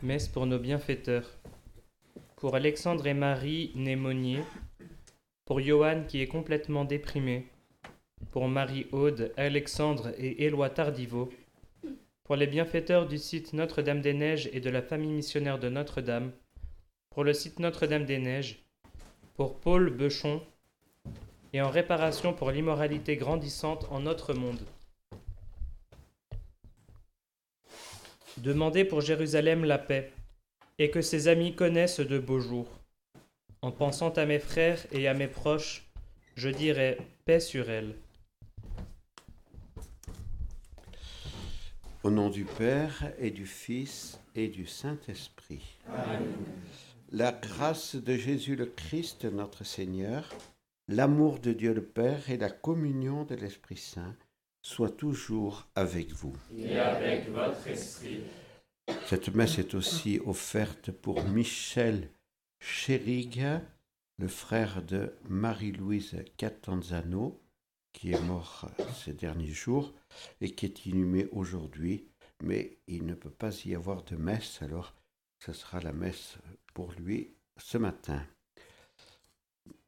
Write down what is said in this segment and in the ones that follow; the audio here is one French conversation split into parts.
Messe pour nos bienfaiteurs. Pour Alexandre et Marie Némonier. Pour Johan qui est complètement déprimé. Pour Marie-Aude, Alexandre et Éloi Tardiveau. Pour les bienfaiteurs du site Notre-Dame-des-Neiges et de la famille missionnaire de Notre-Dame. Pour le site Notre-Dame-des-Neiges. Pour Paul Bechon. Et en réparation pour l'immoralité grandissante en notre monde. Demandez pour Jérusalem la paix, et que ses amis connaissent de beaux jours. En pensant à mes frères et à mes proches, je dirai paix sur elle. Au nom du Père et du Fils et du Saint-Esprit. La grâce de Jésus le Christ notre Seigneur, l'amour de Dieu le Père et la communion de l'Esprit Saint soit toujours avec vous. Et avec votre esprit. Cette messe est aussi offerte pour Michel Chérig, le frère de Marie-Louise Catanzano, qui est mort ces derniers jours et qui est inhumé aujourd'hui, mais il ne peut pas y avoir de messe, alors ce sera la messe pour lui ce matin.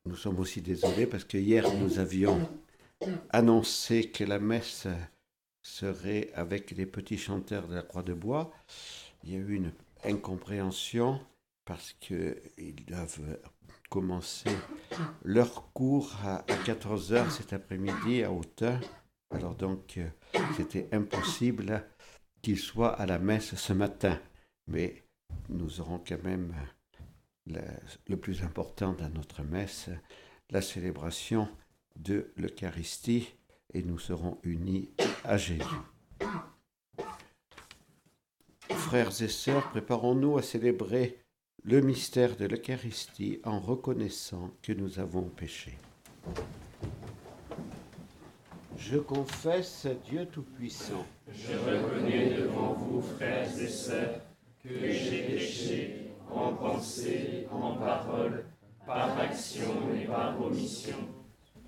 Nous sommes aussi désolés parce que hier nous avions annoncé que la messe serait avec les petits chanteurs de la Croix de Bois. Il y a eu une incompréhension parce qu'ils doivent commencer leur cours à 14h cet après-midi à Autun. Alors donc, euh, c'était impossible qu'ils soient à la messe ce matin. Mais nous aurons quand même le, le plus important dans notre messe, la célébration de l'Eucharistie et nous serons unis à Jésus. Frères et sœurs, préparons-nous à célébrer le mystère de l'Eucharistie en reconnaissant que nous avons péché. Je confesse Dieu Tout-Puissant. Je reconnais devant vous, frères et sœurs, que j'ai péché en pensée, en parole, par action et par omission.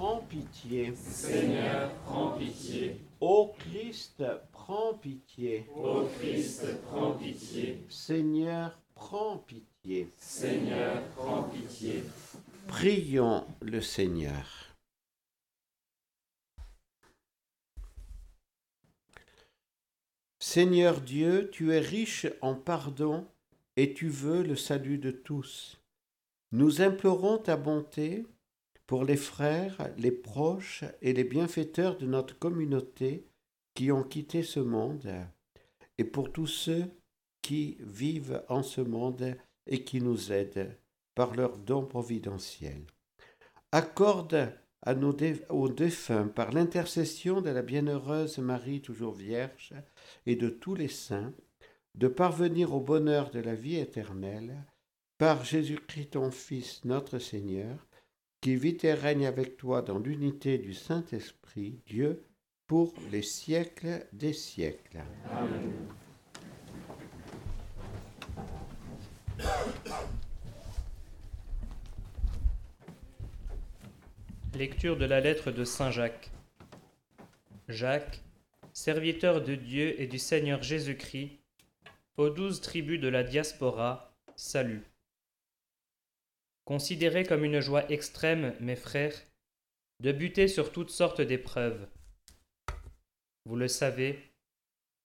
prends pitié. Seigneur, prends pitié. Ô Christ, prends pitié. Ô Christ, prends pitié. Seigneur, prends pitié. Seigneur, prends pitié. Prions le Seigneur. Seigneur Dieu, tu es riche en pardon et tu veux le salut de tous. Nous implorons ta bonté pour les frères, les proches et les bienfaiteurs de notre communauté qui ont quitté ce monde, et pour tous ceux qui vivent en ce monde et qui nous aident par leurs dons providentiels. Accorde à nos aux défunts, par l'intercession de la bienheureuse Marie toujours vierge et de tous les saints, de parvenir au bonheur de la vie éternelle, par Jésus-Christ ton Fils, notre Seigneur, qui vit et règne avec toi dans l'unité du Saint-Esprit, Dieu, pour les siècles des siècles. Lecture de la lettre de Saint Jacques. Jacques, serviteur de Dieu et du Seigneur Jésus-Christ, aux douze tribus de la diaspora, salut. Considérez comme une joie extrême, mes frères, de buter sur toutes sortes d'épreuves. Vous le savez,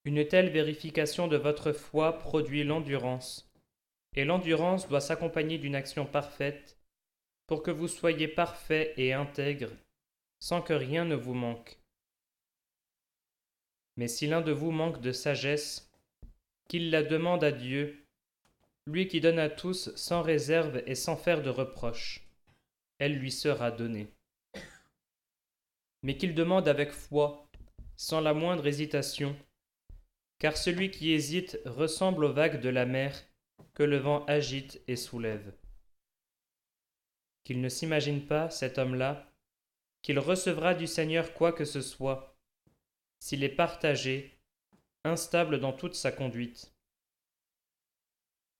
une telle vérification de votre foi produit l'endurance, et l'endurance doit s'accompagner d'une action parfaite pour que vous soyez parfait et intègre, sans que rien ne vous manque. Mais si l'un de vous manque de sagesse, qu'il la demande à Dieu, lui qui donne à tous sans réserve et sans faire de reproche. Elle lui sera donnée. Mais qu'il demande avec foi, sans la moindre hésitation, car celui qui hésite ressemble aux vagues de la mer que le vent agite et soulève. qu'il ne s'imagine pas, cet homme-là, qu'il recevra du Seigneur quoi que ce soit, s'il est partagé, instable dans toute sa conduite.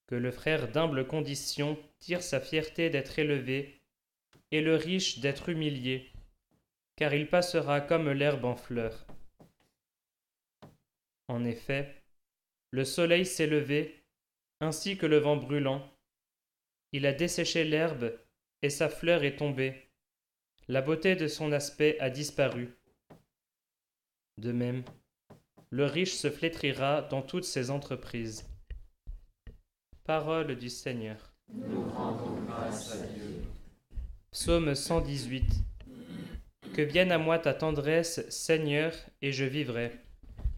Que le frère d'humble condition tire sa fierté d'être élevé, et le riche d'être humilié, car il passera comme l'herbe en fleur. En effet, le soleil s'est levé, ainsi que le vent brûlant. Il a desséché l'herbe, et sa fleur est tombée. La beauté de son aspect a disparu. De même, le riche se flétrira dans toutes ses entreprises. Parole du Seigneur. Nous rendons grâce à. Psaume 118. Que vienne à moi ta tendresse, Seigneur, et je vivrai.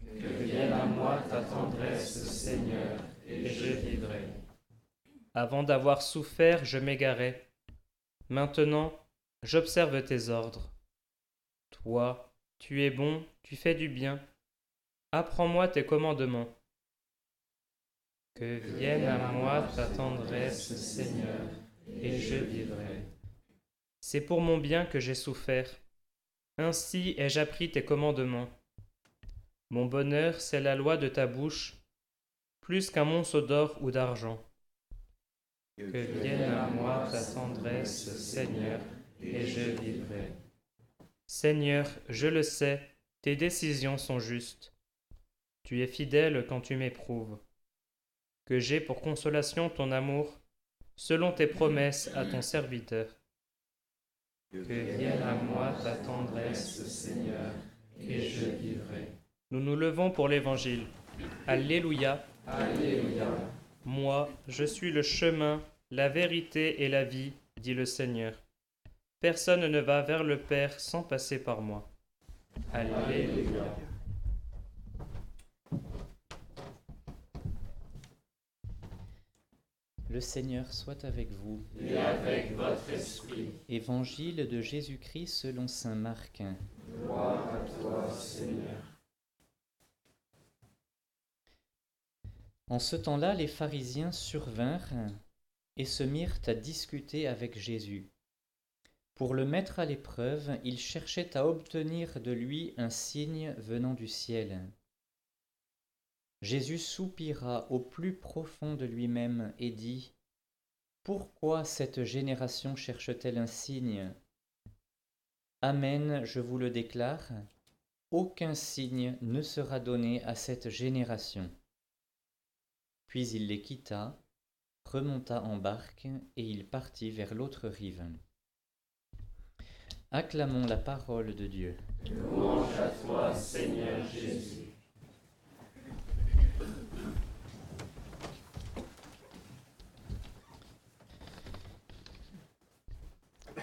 Que vienne à moi ta tendresse, Seigneur, et je vivrai. Avant d'avoir souffert, je m'égarais. Maintenant, j'observe tes ordres. Toi, tu es bon, tu fais du bien. Apprends-moi tes commandements. Que vienne à moi ta tendresse, Seigneur, et je vivrai. C'est pour mon bien que j'ai souffert. Ainsi ai-je appris tes commandements. Mon bonheur, c'est la loi de ta bouche, plus qu'un monceau d'or ou d'argent. Que vienne à moi ta tendresse, Seigneur, et je vivrai. Seigneur, je le sais, tes décisions sont justes. Tu es fidèle quand tu m'éprouves. Que j'ai pour consolation ton amour, selon tes promesses à ton serviteur. Que vienne à moi ta tendresse, Seigneur, et je vivrai. Nous nous levons pour l'Évangile. Alléluia. Alléluia. Moi, je suis le chemin, la vérité et la vie, dit le Seigneur. Personne ne va vers le Père sans passer par moi. Alléluia. Le Seigneur soit avec vous. Et avec votre esprit. Évangile de Jésus-Christ selon Saint Marc. Gloire à toi, Seigneur. En ce temps-là, les pharisiens survinrent et se mirent à discuter avec Jésus. Pour le mettre à l'épreuve, ils cherchaient à obtenir de lui un signe venant du ciel. Jésus soupira au plus profond de lui-même et dit Pourquoi cette génération cherche-t-elle un signe? Amen, je vous le déclare, aucun signe ne sera donné à cette génération. Puis il les quitta, remonta en barque, et il partit vers l'autre rive. Acclamons la parole de Dieu.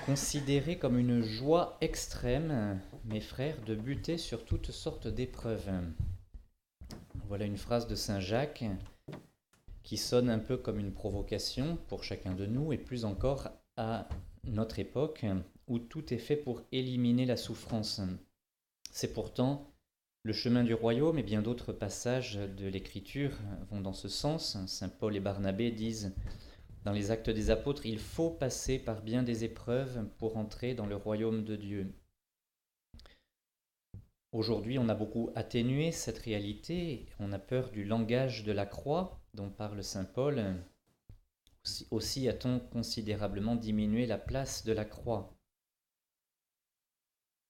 Considérez comme une joie extrême, mes frères, de buter sur toutes sortes d'épreuves. Voilà une phrase de Saint Jacques qui sonne un peu comme une provocation pour chacun de nous et plus encore à notre époque où tout est fait pour éliminer la souffrance. C'est pourtant le chemin du royaume et bien d'autres passages de l'Écriture vont dans ce sens. Saint Paul et Barnabé disent dans les actes des apôtres, il faut passer par bien des épreuves pour entrer dans le royaume de Dieu. Aujourd'hui, on a beaucoup atténué cette réalité, on a peur du langage de la croix dont parle Saint Paul. Aussi a-t-on considérablement diminué la place de la croix.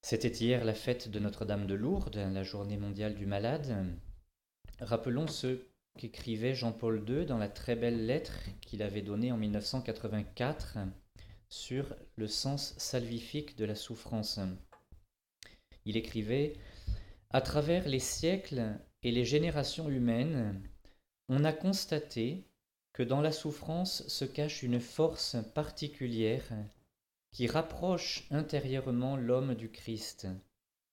C'était hier la fête de Notre-Dame de Lourdes, la journée mondiale du malade. Rappelons ce qu'écrivait Jean-Paul II dans la très belle lettre qu'il avait donnée en 1984 sur le sens salvifique de la souffrance. Il écrivait À travers les siècles et les générations humaines, on a constaté que dans la souffrance se cache une force particulière qui rapproche intérieurement l'homme du Christ,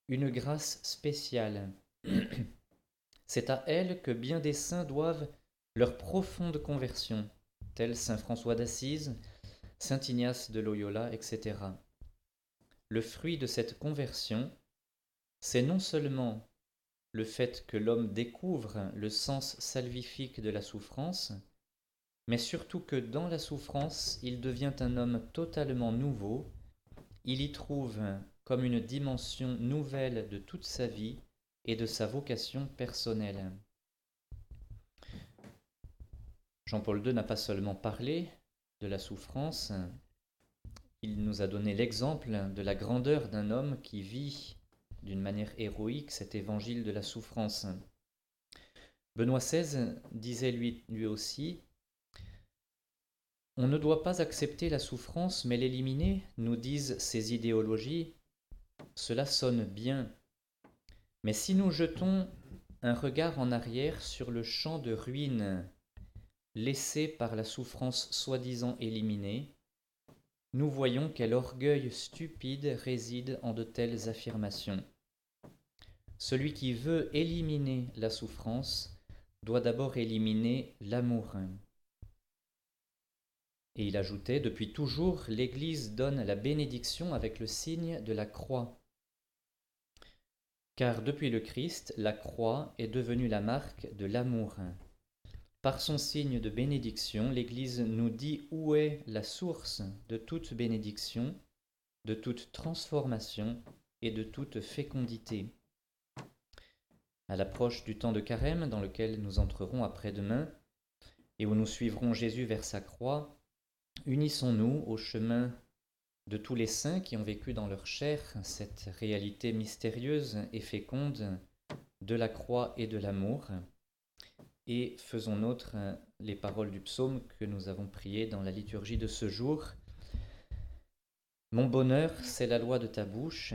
une grâce spéciale. C'est à elle que bien des saints doivent leur profonde conversion, tels saint François d'Assise, saint Ignace de Loyola, etc. Le fruit de cette conversion, c'est non seulement le fait que l'homme découvre le sens salvifique de la souffrance, mais surtout que dans la souffrance, il devient un homme totalement nouveau, il y trouve comme une dimension nouvelle de toute sa vie et de sa vocation personnelle. Jean-Paul II n'a pas seulement parlé de la souffrance, il nous a donné l'exemple de la grandeur d'un homme qui vit d'une manière héroïque cet évangile de la souffrance. Benoît XVI disait lui, lui aussi On ne doit pas accepter la souffrance mais l'éliminer, nous disent ces idéologies. Cela sonne bien. Mais si nous jetons un regard en arrière sur le champ de ruines laissé par la souffrance soi-disant éliminée, nous voyons quel orgueil stupide réside en de telles affirmations. Celui qui veut éliminer la souffrance doit d'abord éliminer l'amour. Et il ajoutait, depuis toujours, l'Église donne la bénédiction avec le signe de la croix. Car depuis le Christ, la croix est devenue la marque de l'amour. Par son signe de bénédiction, l'Église nous dit où est la source de toute bénédiction, de toute transformation et de toute fécondité. À l'approche du temps de carême dans lequel nous entrerons après-demain et où nous suivrons Jésus vers sa croix, unissons-nous au chemin de tous les saints qui ont vécu dans leur chair cette réalité mystérieuse et féconde de la croix et de l'amour, et faisons nôtre les paroles du psaume que nous avons priées dans la liturgie de ce jour. Mon bonheur, c'est la loi de ta bouche.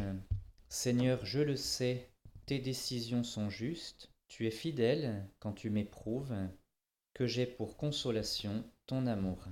Seigneur, je le sais, tes décisions sont justes, tu es fidèle quand tu m'éprouves, que j'ai pour consolation ton amour.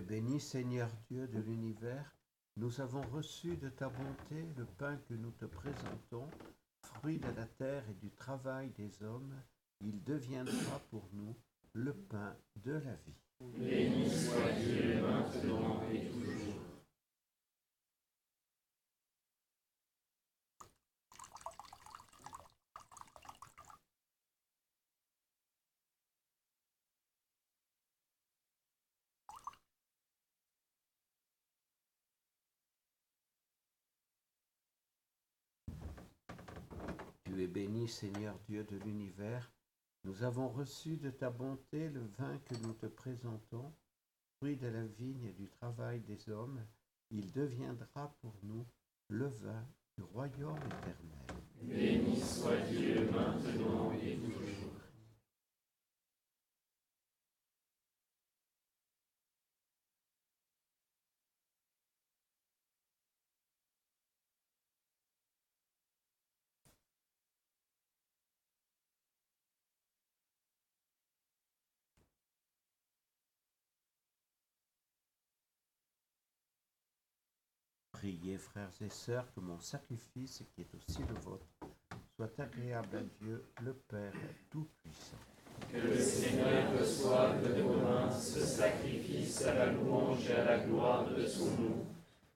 Béni, Seigneur Dieu de l'univers. Nous avons reçu de ta bonté le pain que nous te présentons, fruit de la terre et du travail des hommes. Il deviendra pour nous le pain de la vie. Béni, Seigneur Dieu de l'univers. Nous avons reçu de ta bonté le vin que nous te présentons, fruit de la vigne et du travail des hommes. Il deviendra pour nous le vin du royaume éternel. Et. Priez, frères et sœurs, que mon sacrifice, qui est aussi le vôtre, soit agréable à Dieu, le Père Tout-Puissant. Que le Seigneur reçoive de vos mains ce sacrifice à la louange et à la gloire de son nom,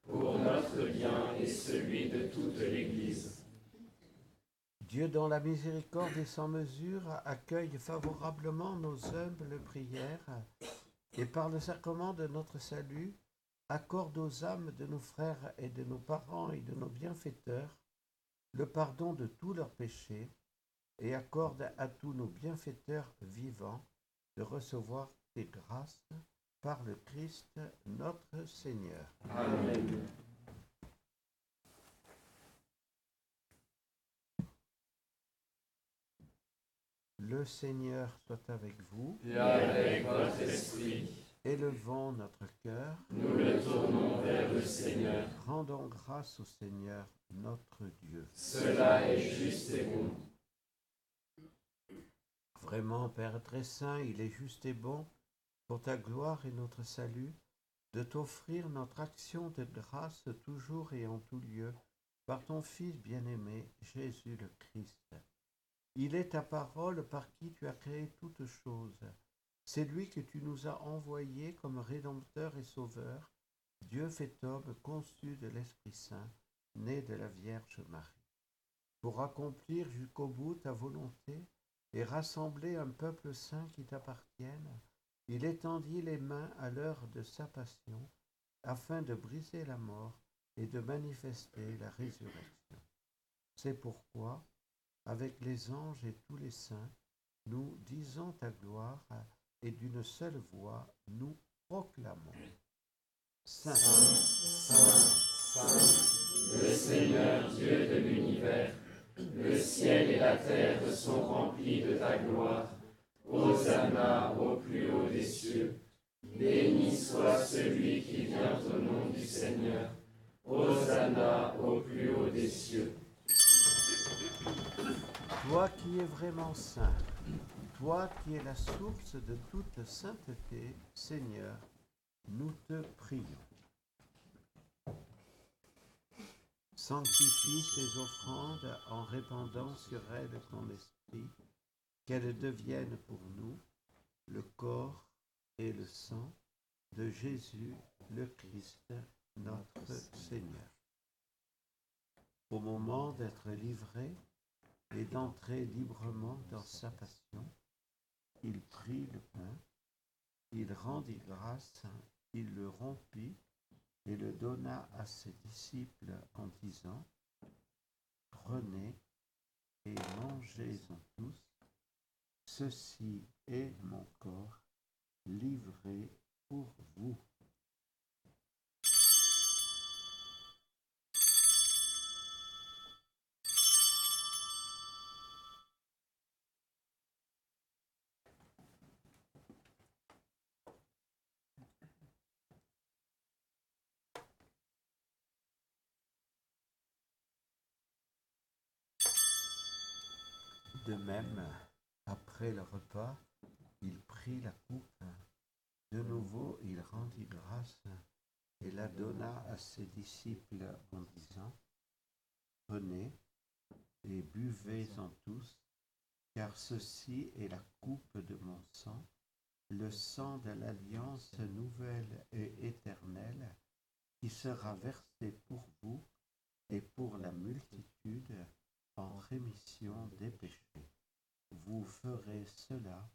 pour notre bien et celui de toute l'Église. Dieu, dans la miséricorde et sans mesure, accueille favorablement nos humbles prières et par le sacrement de notre salut, accorde aux âmes de nos frères et de nos parents et de nos bienfaiteurs le pardon de tous leurs péchés et accorde à tous nos bienfaiteurs vivants de recevoir tes grâces par le Christ notre Seigneur. Amen. Le Seigneur soit avec vous. Et avec votre esprit, Élevons notre cœur. nous le tournons vers le Seigneur. Rendons grâce au Seigneur notre Dieu. Cela est juste et bon. Vraiment, Père très saint, il est juste et bon, pour ta gloire et notre salut, de t'offrir notre action de grâce toujours et en tout lieu, par ton Fils bien-aimé, Jésus le Christ. Il est ta parole par qui tu as créé toutes choses. C'est lui que tu nous as envoyé comme Rédempteur et Sauveur, Dieu fait homme conçu de l'Esprit Saint, né de la Vierge Marie, pour accomplir jusqu'au bout ta volonté et rassembler un peuple saint qui t'appartienne, il étendit les mains à l'heure de sa passion, afin de briser la mort et de manifester la résurrection. C'est pourquoi, avec les anges et tous les saints, nous disons ta gloire et d'une seule voix nous proclamons. Saint, Saint, Saint, le Seigneur Dieu de l'univers, le ciel et la terre sont remplis de ta gloire. Hosanna au plus haut des cieux. Béni soit celui qui vient au nom du Seigneur. Hosanna au plus haut des cieux. toi qui es vraiment saint, toi qui es la source de toute sainteté, Seigneur, nous te prions. Sanctifie ces offrandes en répandant sur elles ton esprit, qu'elles deviennent pour nous le corps et le sang de Jésus le Christ, notre Seigneur. Au moment d'être livré et d'entrer librement dans sa passion, il prit le pain, il rendit grâce, il le rompit et le donna à ses disciples en disant, Prenez et mangez-en tous, ceci est mon corps livré pour vous. De même, après le repas, il prit la coupe. De nouveau, il rendit fit grâce et la donna à ses disciples en disant, Prenez et buvez-en tous, car ceci est la coupe de mon sang, le sang de l'alliance nouvelle et éternelle, qui sera versé pour vous et pour la multitude en rémission des péchés. Vous ferez cela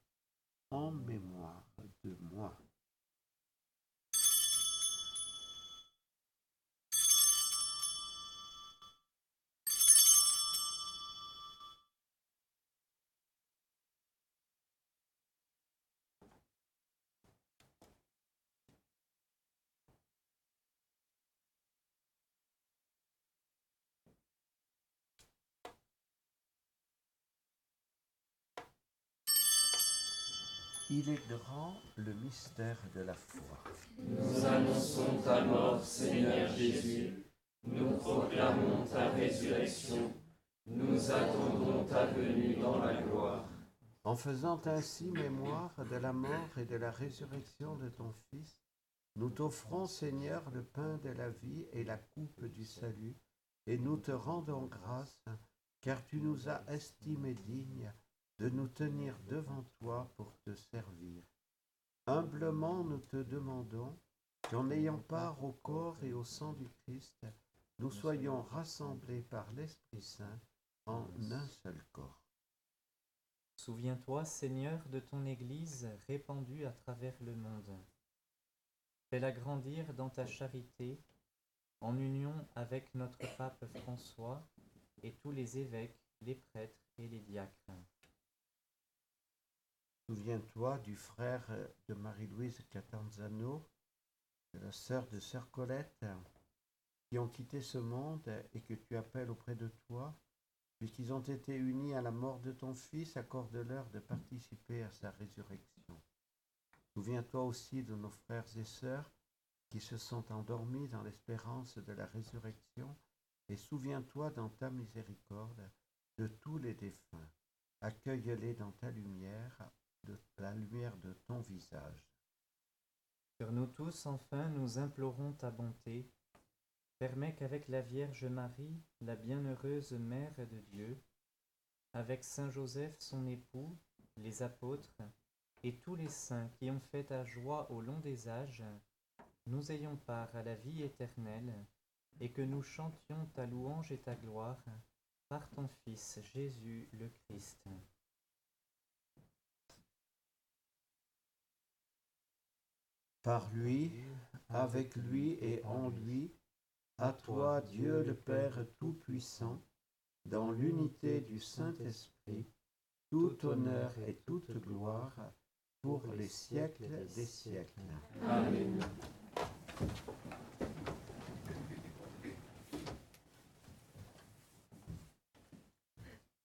en mémoire de moi. Il est grand le mystère de la foi. Nous annonçons ta mort, Seigneur Jésus. Nous proclamons ta résurrection. Nous attendons ta venue dans la gloire. En faisant ainsi mémoire de la mort et de la résurrection de ton Fils, nous t'offrons, Seigneur, le pain de la vie et la coupe du salut, et nous te rendons grâce, car tu nous as estimés dignes de nous tenir devant toi pour te servir. Humblement nous te demandons qu'en ayant part au corps et au sang du Christ, nous soyons rassemblés par l'Esprit Saint en un seul corps. Souviens-toi, Seigneur, de ton Église répandue à travers le monde. Fais-la grandir dans ta charité, en union avec notre pape François et tous les évêques, les prêtres et les diacres. Souviens-toi du frère de Marie-Louise Catanzano, de la sœur de sœur Colette, qui ont quitté ce monde et que tu appelles auprès de toi, puisqu'ils ont été unis à la mort de ton Fils, accorde-leur de participer à sa résurrection. Souviens-toi aussi de nos frères et sœurs qui se sont endormis dans l'espérance de la résurrection, et souviens-toi dans ta miséricorde de tous les défunts. Accueille-les dans ta lumière, de la lumière de ton visage. Sur nous tous, enfin, nous implorons ta bonté. Permets qu'avec la Vierge Marie, la bienheureuse Mère de Dieu, avec Saint Joseph son époux, les apôtres, et tous les saints qui ont fait ta joie au long des âges, nous ayons part à la vie éternelle, et que nous chantions ta louange et ta gloire par ton Fils Jésus le Christ. Par lui, avec lui et en lui, à toi Dieu le Père Tout-Puissant, dans l'unité du Saint-Esprit, tout honneur et toute gloire pour les siècles des siècles. Amen.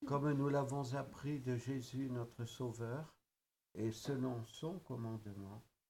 Comme nous l'avons appris de Jésus notre Sauveur, et selon son commandement,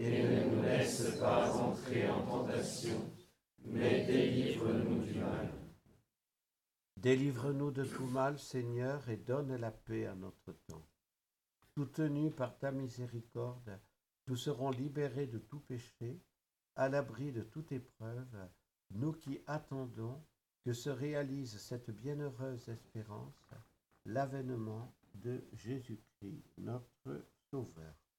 Et ne nous laisse pas entrer en tentation, mais délivre-nous du mal. Délivre-nous de tout mal, Seigneur, et donne la paix à notre temps. Soutenus par ta miséricorde, nous serons libérés de tout péché, à l'abri de toute épreuve, nous qui attendons que se réalise cette bienheureuse espérance, l'avènement de Jésus-Christ, notre Sauveur.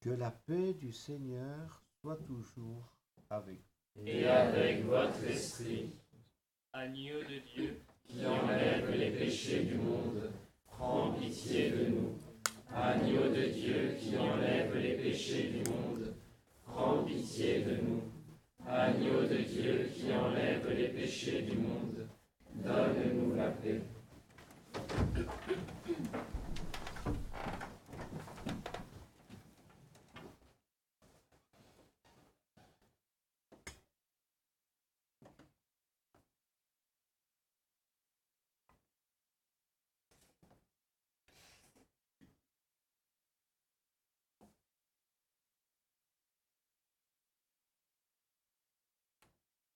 Que la paix du Seigneur soit toujours avec vous. et avec votre esprit. Agneau de Dieu, qui enlève les péchés du monde, prends pitié de nous. Agneau de Dieu qui enlève les péchés du monde, prends pitié de nous. Agneau de Dieu qui enlève les péchés du monde, donne-nous la paix.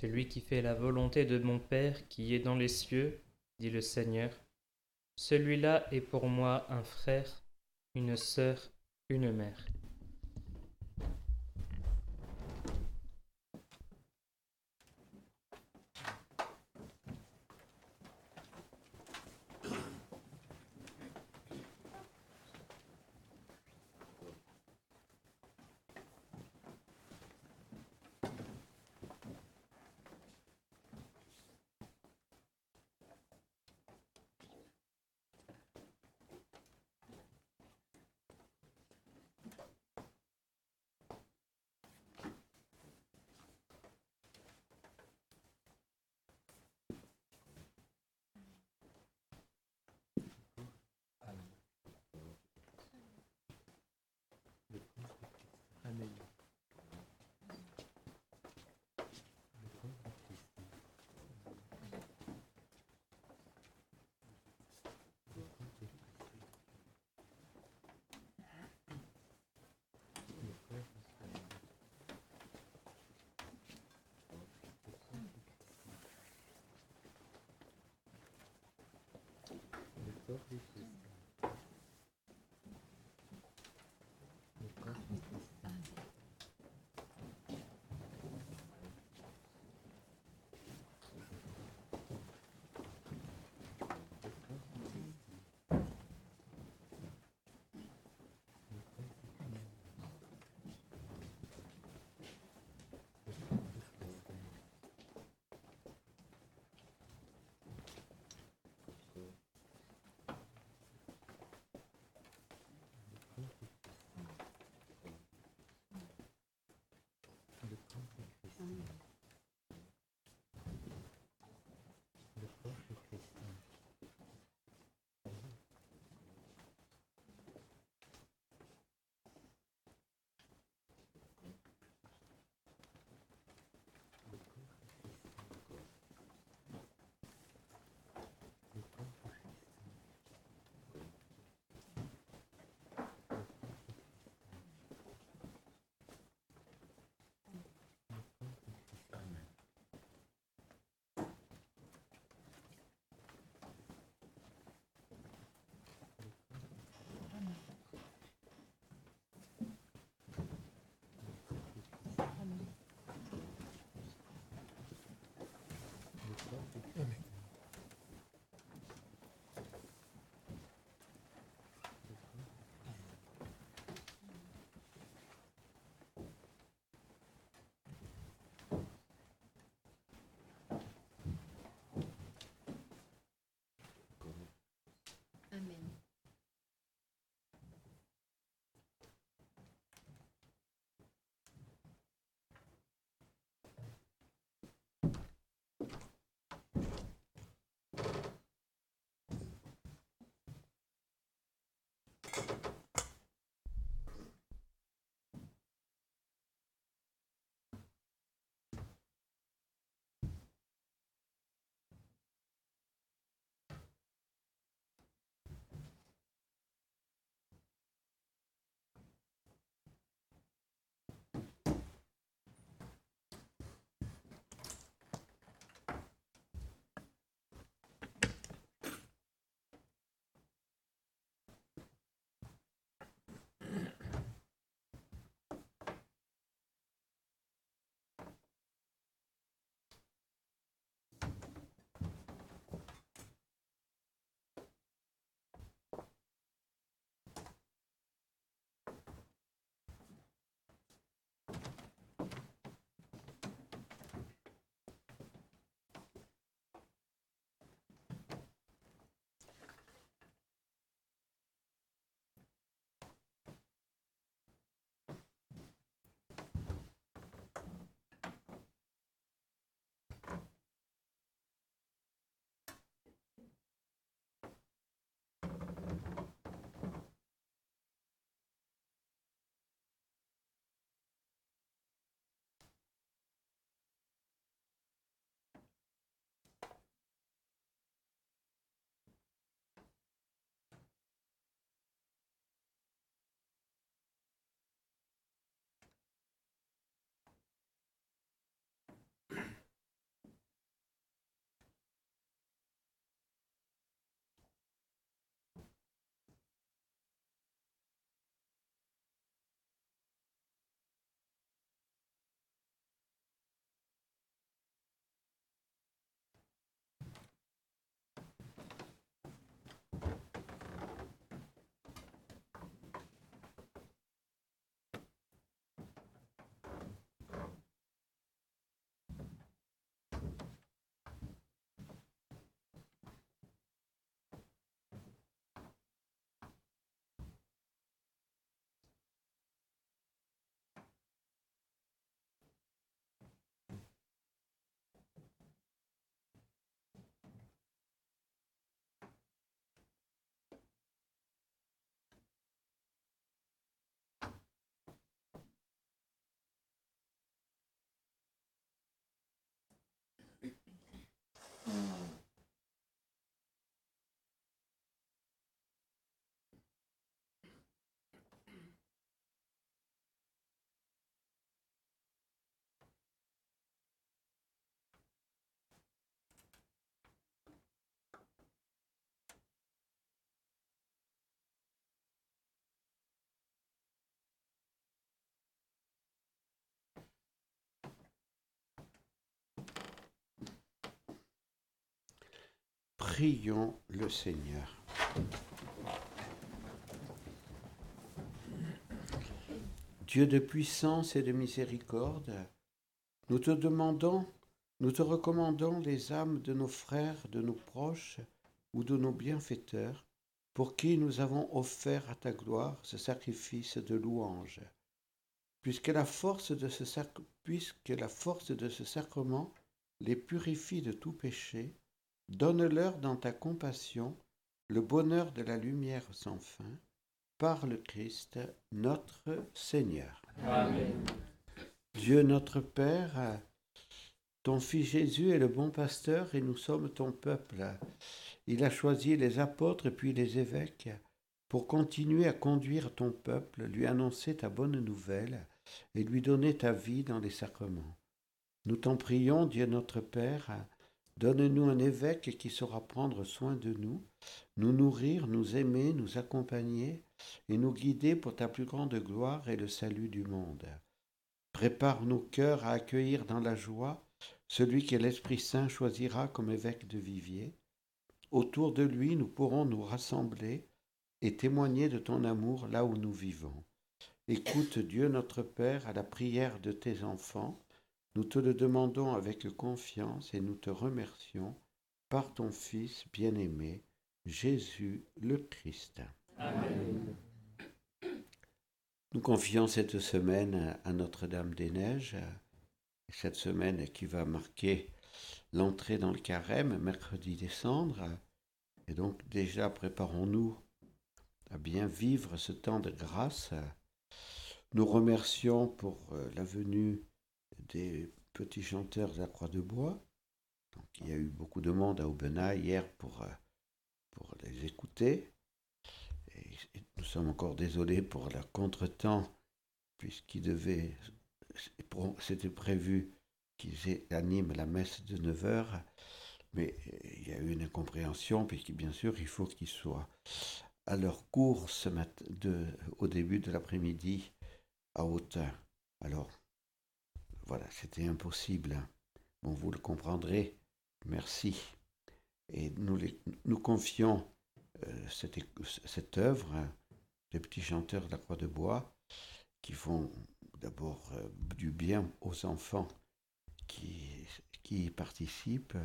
Celui qui fait la volonté de mon Père qui est dans les cieux, dit le Seigneur, celui-là est pour moi un frère, une sœur, une mère. Çok büyük Prions le Seigneur. Dieu de puissance et de miséricorde, nous te demandons, nous te recommandons les âmes de nos frères, de nos proches ou de nos bienfaiteurs, pour qui nous avons offert à ta gloire ce sacrifice de louange. Puisque la force de ce, puisque la force de ce sacrement les purifie de tout péché, donne-leur dans ta compassion le bonheur de la lumière sans fin, par le Christ notre Seigneur. Amen. Dieu notre Père, ton Fils Jésus est le bon pasteur et nous sommes ton peuple. Il a choisi les apôtres puis les évêques pour continuer à conduire ton peuple, lui annoncer ta bonne nouvelle et lui donner ta vie dans les sacrements. Nous t'en prions, Dieu notre Père, donne-nous un évêque qui saura prendre soin de nous, nous nourrir, nous aimer, nous accompagner et nous guider pour ta plus grande gloire et le salut du monde. Prépare nos cœurs à accueillir dans la joie celui que l'Esprit Saint choisira comme évêque de Vivier. Autour de lui, nous pourrons nous rassembler et témoigner de ton amour là où nous vivons. Écoute Dieu notre Père à la prière de tes enfants. Nous te le demandons avec confiance et nous te remercions par ton Fils bien-aimé, Jésus le Christ. Amen. Nous confions cette semaine à Notre-Dame des Neiges, cette semaine qui va marquer l'entrée dans le carême, mercredi décembre. Et donc déjà préparons-nous à bien vivre ce temps de grâce. Nous remercions pour euh, la venue des petits chanteurs de la Croix de Bois. Donc, il y a eu beaucoup de monde à Aubenas hier pour, euh, pour les écouter. Et nous sommes encore désolés pour le contretemps, puisqu'il devait, c'était prévu qu'ils animent la messe de 9 heures, mais il y a eu une incompréhension, puisque bien sûr, il faut qu'ils soient à leur cours au début de l'après-midi à Autun. Alors, voilà, c'était impossible. Bon, vous le comprendrez. Merci. Et nous, nous confions euh, cette, œuvre des petits chanteurs de la Croix de Bois qui font d'abord euh, du bien aux enfants qui, y participent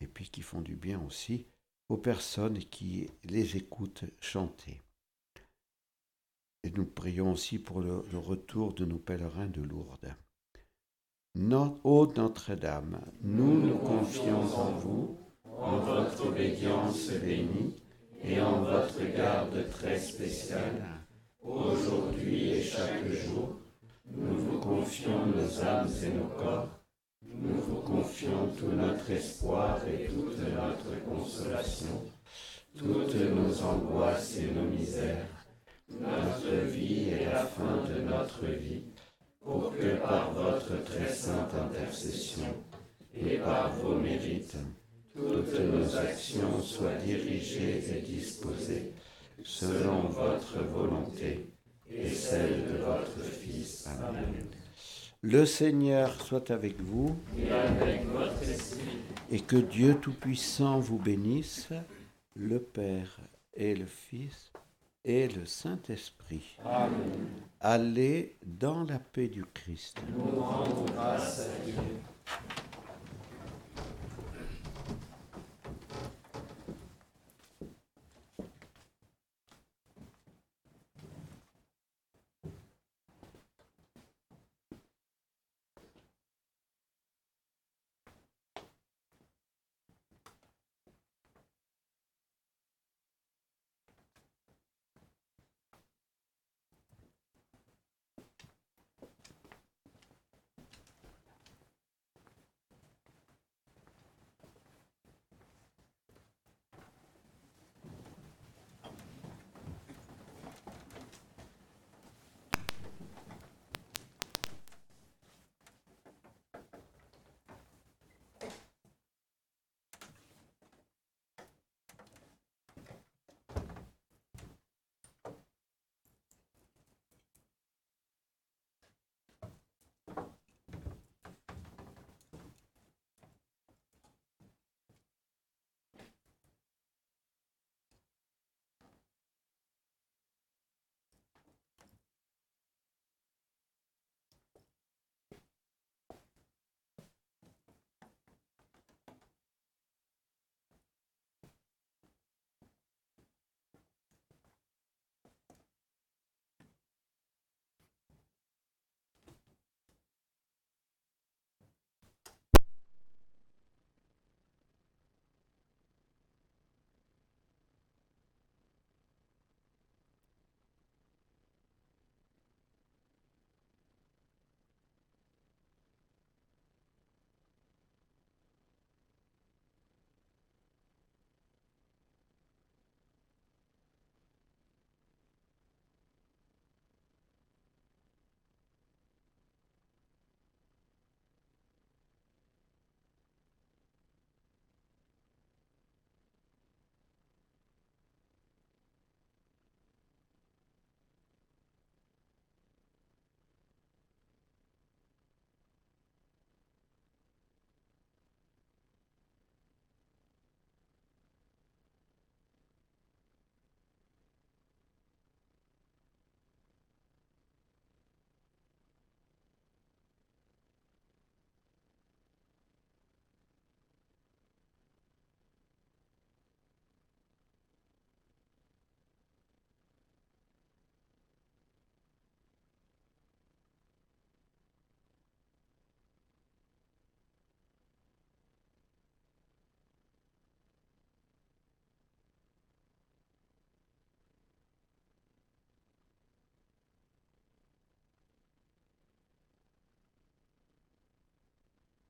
et puis qui font du bien aussi aux personnes qui les écoutent chanter. Et nous prions aussi pour le retour de nos pèlerins de Lourdes. Ô Notre-Dame, nous nous confions en vous, En votre obédience bénie et en votre garde très spéciale, aujourd'hui et chaque jour, nous vous confions nos âmes et nos corps, nous vous confions tout notre espoir et toute notre consolation, toutes nos angoisses et nos misères, notre vie et la fin de notre vie, pour que par votre très sainte intercession et par vos mérites, toutes nos actions soient dirigées et disposées selon votre volonté et celle de votre Fils. Amen. Le Seigneur soit avec vous Et avec votre esprit, et que Dieu Tout-Puissant vous bénisse, le Père et le Fils et le Saint-Esprit. Amen. Allez dans la paix du Christ.